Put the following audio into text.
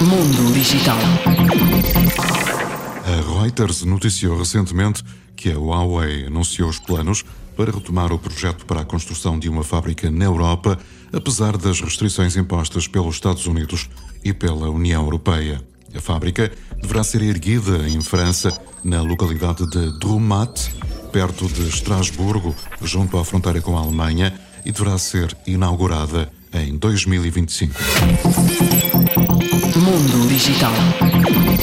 Mundo Digital. A Reuters noticiou recentemente que a Huawei anunciou os planos para retomar o projeto para a construção de uma fábrica na Europa, apesar das restrições impostas pelos Estados Unidos e pela União Europeia. A fábrica deverá ser erguida em França, na localidade de Drumat, perto de Estrasburgo, junto à fronteira com a Alemanha, e deverá ser inaugurada em 2025. Mundo Digital.